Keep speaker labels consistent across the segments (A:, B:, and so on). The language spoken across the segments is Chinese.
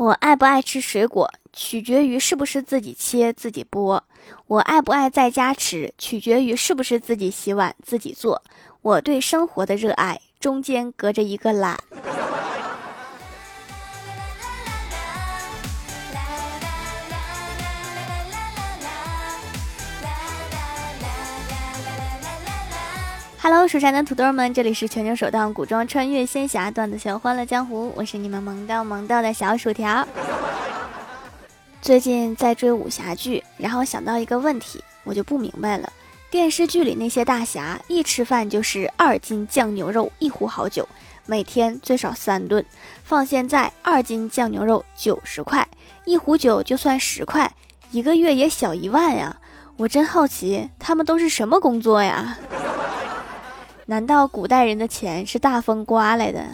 A: 我爱不爱吃水果，取决于是不是自己切自己剥；我爱不爱在家吃，取决于是不是自己洗碗自己做。我对生活的热爱，中间隔着一个懒。Hello，蜀山的土豆们，这里是全球首档古装穿越仙侠段子秀《欢乐江湖》，我是你们萌到萌到的小薯条。最近在追武侠剧，然后想到一个问题，我就不明白了：电视剧里那些大侠一吃饭就是二斤酱牛肉，一壶好酒，每天最少三顿，放现在二斤酱牛肉九十块，一壶酒就算十块，一个月也小一万呀！我真好奇，他们都是什么工作呀？难道古代人的钱是大风刮来的？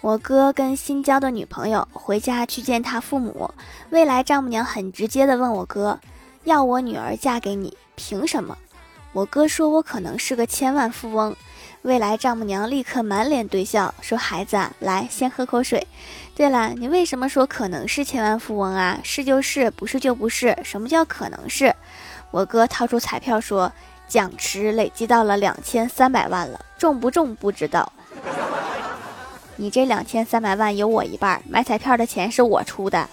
A: 我哥跟新交的女朋友回家去见他父母，未来丈母娘很直接的问我哥：“要我女儿嫁给你，凭什么？”我哥说：“我可能是个千万富翁。”未来丈母娘立刻满脸堆笑，说：“孩子啊，来先喝口水。对了，你为什么说可能是千万富翁啊？是就是，不是就不是。什么叫可能是？我哥掏出彩票说，奖池累积到了两千三百万了，中不中不知道。你这两千三百万有我一半，买彩票的钱是我出的。”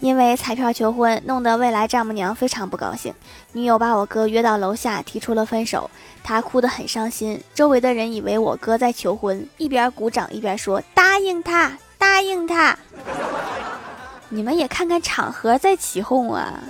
A: 因为彩票求婚，弄得未来丈母娘非常不高兴。女友把我哥约到楼下，提出了分手。他哭得很伤心。周围的人以为我哥在求婚，一边鼓掌一边说：“答应他，答应他。”你们也看看场合再起哄啊！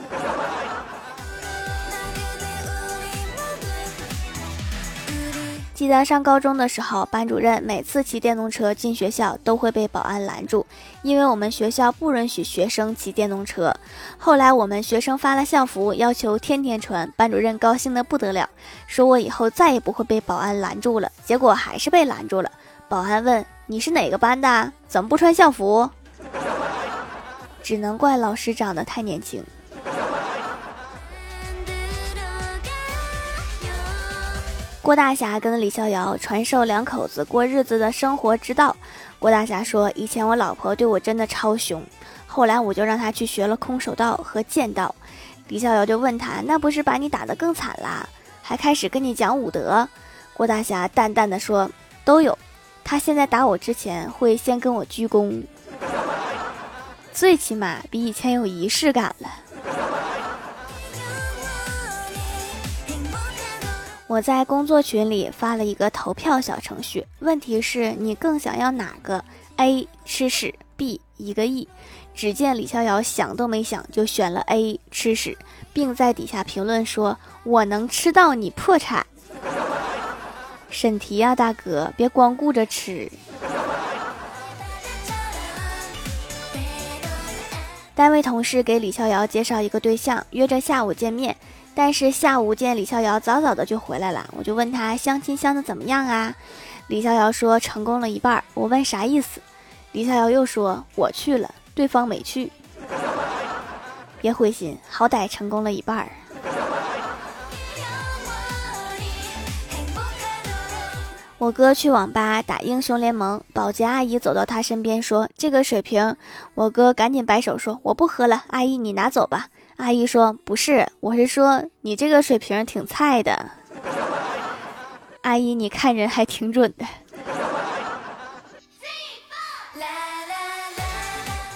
A: 记得上高中的时候，班主任每次骑电动车进学校都会被保安拦住，因为我们学校不允许学生骑电动车。后来我们学生发了校服，要求天天穿，班主任高兴的不得了，说我以后再也不会被保安拦住了。结果还是被拦住了。保安问：“你是哪个班的？怎么不穿校服？”只能怪老师长得太年轻。郭大侠跟李逍遥传授两口子过日子的生活之道。郭大侠说：“以前我老婆对我真的超凶，后来我就让她去学了空手道和剑道。”李逍遥就问他：“那不是把你打得更惨啦？还开始跟你讲武德？”郭大侠淡淡的说：“都有。他现在打我之前会先跟我鞠躬，最起码比以前有仪式感了。”我在工作群里发了一个投票小程序，问题是你更想要哪个？A 吃屎，B 一个亿。只见李逍遥想都没想就选了 A 吃屎，并在底下评论说：“我能吃到你破产。”审题呀，大哥，别光顾着吃。单位同事给李逍遥介绍一个对象，约着下午见面。但是下午见李逍遥早早的就回来了，我就问他相亲相的怎么样啊？李逍遥说成功了一半。我问啥意思？李逍遥又说我去了，对方没去。别灰心，好歹成功了一半。我哥去网吧打英雄联盟，保洁阿姨走到他身边说：“这个水瓶。”我哥赶紧摆手说：“我不喝了，阿姨你拿走吧。”阿姨说：“不是，我是说你这个水瓶挺菜的。” 阿姨，你看人还挺准的。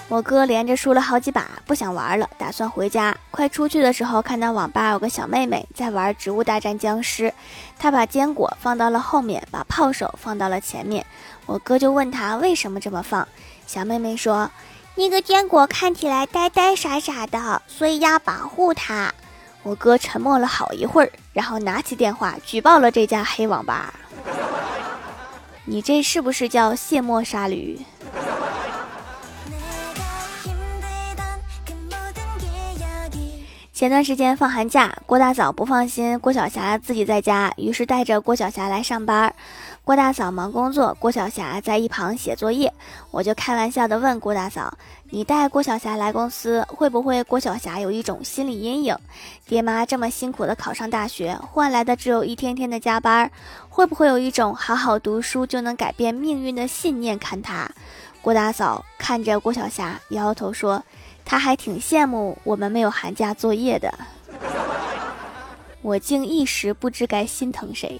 A: 我哥连着输了好几把，不想玩了，打算回家。快出去的时候，看到网吧有个小妹妹在玩《植物大战僵尸》，她把坚果放到了后面，把炮手放到了前面。我哥就问她为什么这么放，小妹妹说。那个坚果看起来呆呆傻傻的，所以要保护它。我哥沉默了好一会儿，然后拿起电话举报了这家黑网吧。你这是不是叫卸磨杀驴？前段时间放寒假，郭大嫂不放心郭晓霞自己在家，于是带着郭晓霞来上班。郭大嫂忙工作，郭晓霞在一旁写作业。我就开玩笑的问郭大嫂：“你带郭晓霞来公司，会不会郭晓霞有一种心理阴影？爹妈这么辛苦的考上大学，换来的只有一天天的加班，会不会有一种好好读书就能改变命运的信念？”看他，郭大嫂看着郭晓霞，摇摇头说：“他还挺羡慕我们没有寒假作业的。”我竟一时不知该心疼谁。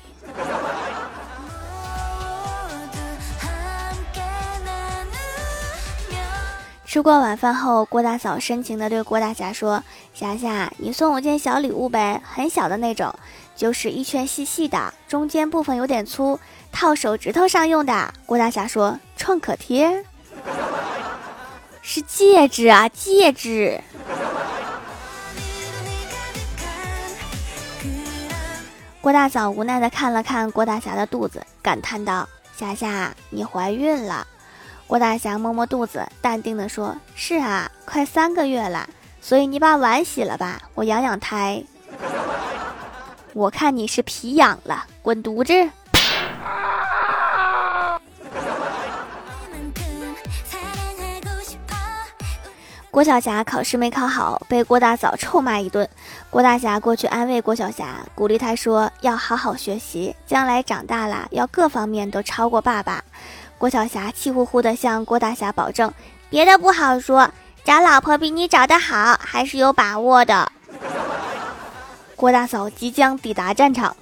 A: 吃过晚饭后，郭大嫂深情地对郭大侠说：“霞霞，你送我件小礼物呗，很小的那种，就是一圈细细的，中间部分有点粗，套手指头上用的。”郭大侠说：“创可贴，是戒指啊，戒指。”郭大嫂无奈的看了看郭大侠的肚子，感叹道：“霞霞，你怀孕了。”郭大侠摸摸肚子，淡定的说：“是啊，快三个月了，所以你把碗洗了吧，我养养胎。我看你是皮痒了，滚犊子！”郭晓霞考试没考好，被郭大嫂臭骂一顿。郭大侠过去安慰郭晓霞，鼓励她说：“要好好学习，将来长大了要各方面都超过爸爸。”郭晓霞气呼呼地向郭大侠保证：“别的不好说，找老婆比你找的好，还是有把握的。”郭大嫂即将抵达战场。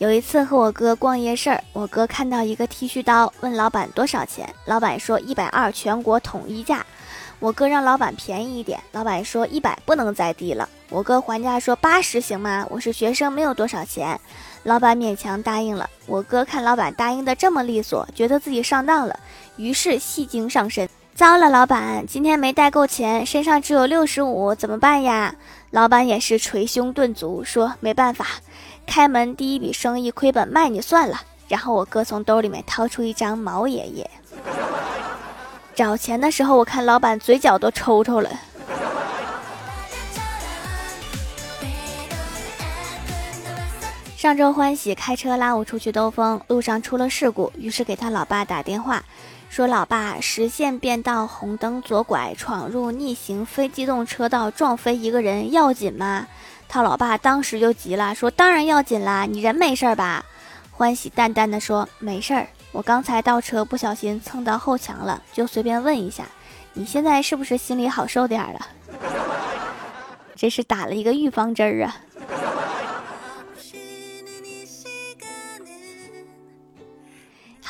A: 有一次和我哥逛夜市，我哥看到一个剃须刀，问老板多少钱，老板说一百二，全国统一价。我哥让老板便宜一点，老板说一百不能再低了。我哥还价说八十行吗？我是学生，没有多少钱。老板勉强答应了。我哥看老板答应的这么利索，觉得自己上当了，于是戏精上身。糟了，老板，今天没带够钱，身上只有六十五，怎么办呀？老板也是捶胸顿足，说没办法，开门第一笔生意亏本，卖你算了。然后我哥从兜里面掏出一张毛爷爷。找钱的时候，我看老板嘴角都抽抽了。上周欢喜开车拉我出去兜风，路上出了事故，于是给他老爸打电话，说：“老爸，实线变道红灯左拐，闯入逆行非机动车道，撞飞一个人，要紧吗？”他老爸当时就急了，说：“当然要紧啦，你人没事吧？”欢喜淡淡的说：“没事儿。”我刚才倒车不小心蹭到后墙了，就随便问一下，你现在是不是心里好受点了？这是打了一个预防针儿啊。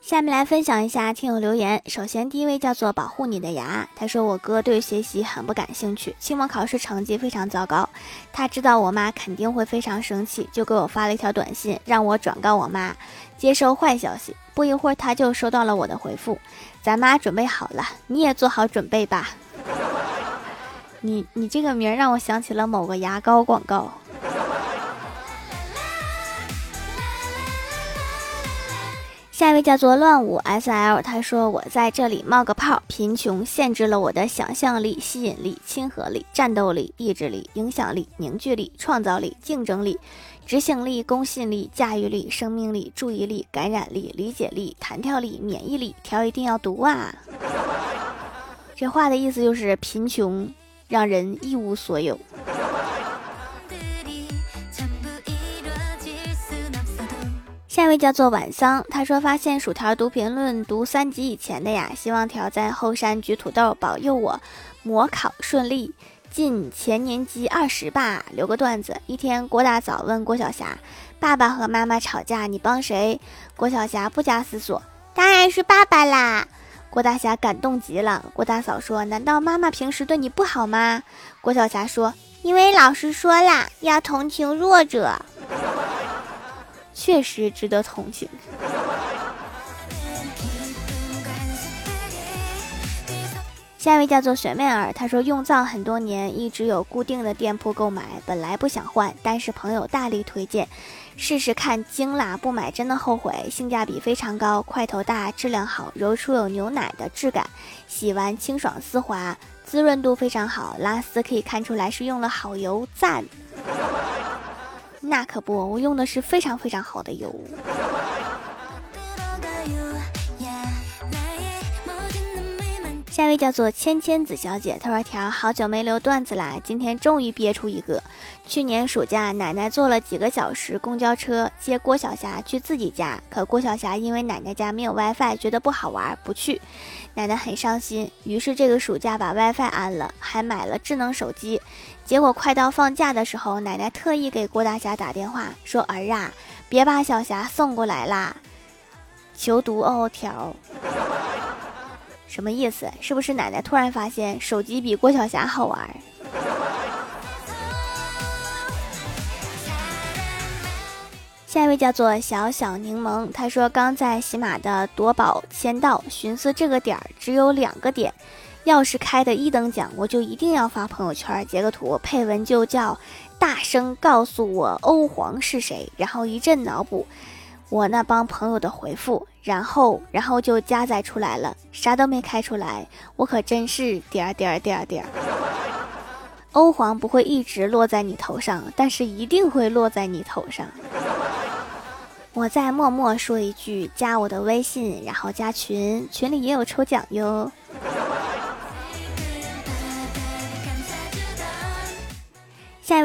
A: 下面来分享一下听友留言。首先，第一位叫做保护你的牙，他说我哥对学习很不感兴趣，期末考试成绩非常糟糕。他知道我妈肯定会非常生气，就给我发了一条短信，让我转告我妈，接收坏消息。不一会儿，他就收到了我的回复：“咱妈准备好了，你也做好准备吧。”你你这个名让我想起了某个牙膏广告。下一位叫做乱舞 S L，他说：“我在这里冒个泡，贫穷限制了我的想象力、吸引力、亲和力、战斗力、意志力、影响力、凝聚力、创造力、竞争力、执行力、公信力、驾驭力、生命力、注意力、感染力、理解力、弹跳力、免疫力。条一定要读啊！这话的意思就是贫穷让人一无所有。”下一位叫做晚桑，他说发现薯条读评论读三级以前的呀，希望条在后山举土豆保佑我模考顺利进前年级二十吧。留个段子：一天，郭大嫂问郭晓霞：“爸爸和妈妈吵架，你帮谁？”郭晓霞不加思索：“当然是爸爸啦！”郭大侠感动极了。郭大嫂说：“难道妈妈平时对你不好吗？”郭晓霞说：“因为老师说了，要同情弱者。”确实值得同情。下一位叫做雪妹儿，她说用皂很多年，一直有固定的店铺购买，本来不想换，但是朋友大力推荐，试试看精啦，不买真的后悔，性价比非常高，块头大，质量好，揉出有牛奶的质感，洗完清爽丝滑，滋润度非常好，拉丝可以看出来是用了好油，赞。那可不，我用的是非常非常好的油。下一位叫做芊芊子小姐，她说：“条好久没留段子啦，今天终于憋出一个。去年暑假，奶奶坐了几个小时公交车接郭晓霞去自己家，可郭晓霞因为奶奶家没有 WiFi，觉得不好玩，不去。奶奶很伤心，于是这个暑假把 WiFi 安了，还买了智能手机。结果快到放假的时候，奶奶特意给郭大侠打电话说：儿啊，别把小霞送过来啦，求读哦条。”什么意思？是不是奶奶突然发现手机比郭晓霞好玩？下一位叫做小小柠檬，他说刚在喜马的夺宝签到，寻思这个点儿只有两个点，要是开的一等奖，我就一定要发朋友圈截个图，配文就叫大声告诉我欧皇是谁，然后一阵脑补。我那帮朋友的回复，然后，然后就加载出来了，啥都没开出来，我可真是点儿点儿点儿点儿。欧皇不会一直落在你头上，但是一定会落在你头上。我再默默说一句，加我的微信，然后加群，群里也有抽奖哟。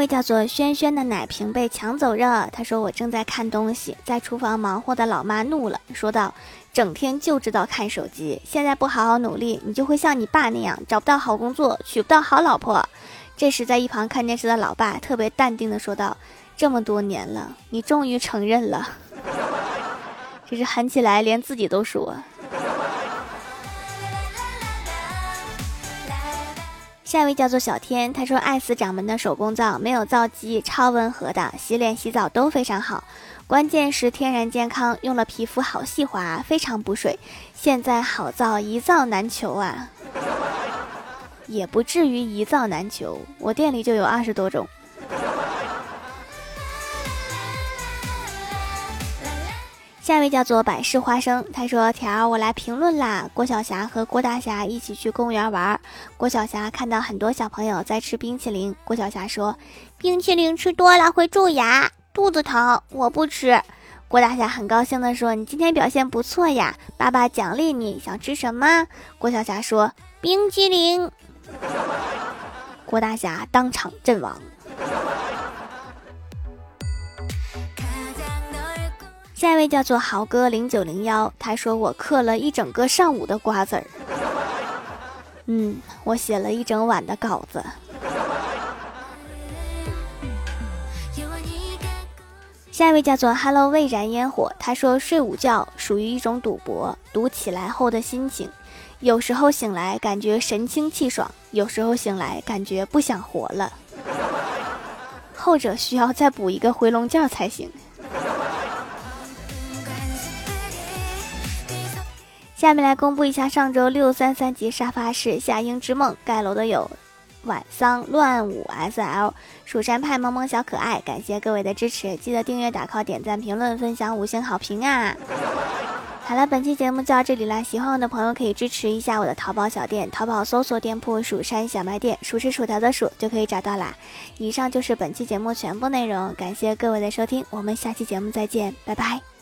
A: 位叫做轩轩的奶瓶被抢走了。他说：“我正在看东西，在厨房忙活的老妈怒了，说道：整天就知道看手机，现在不好好努力，你就会像你爸那样找不到好工作，娶不到好老婆。”这时，在一旁看电视的老爸特别淡定的说道：“这么多年了，你终于承认了，这是狠起来连自己都说。”下一位叫做小天，他说爱死掌门的手工皂，没有皂基，超温和的，洗脸洗澡都非常好，关键是天然健康，用了皮肤好细滑，非常补水。现在好皂一皂难求啊，也不至于一皂难求，我店里就有二十多种。下一位叫做百事花生，他说：“条，我来评论啦。郭晓霞和郭大侠一起去公园玩，郭晓霞看到很多小朋友在吃冰淇淋，郭晓霞说：冰淇淋吃多了会蛀牙，肚子疼，我不吃。郭大侠很高兴的说：你今天表现不错呀，爸爸奖励你，想吃什么？郭晓霞说：冰淇淋。郭大侠当场阵亡。”下一位叫做豪哥零九零幺，他说我嗑了一整个上午的瓜子儿，嗯，我写了一整晚的稿子。下一位叫做 Hello 未燃烟火，他说睡午觉属于一种赌博，赌起来后的心情，有时候醒来感觉神清气爽，有时候醒来感觉不想活了，后者需要再补一个回笼觉才行。下面来公布一下上周六三三级沙发是夏英之梦盖楼的有晚桑乱舞 S L 蜀山派萌萌小可爱，感谢各位的支持，记得订阅打 call 点赞评论分享五星好评啊！好了，本期节目就到这里了，喜欢我的朋友可以支持一下我的淘宝小店，淘宝搜索店铺蜀山小卖店，数是薯条的数就可以找到啦。以上就是本期节目全部内容，感谢各位的收听，我们下期节目再见，拜拜。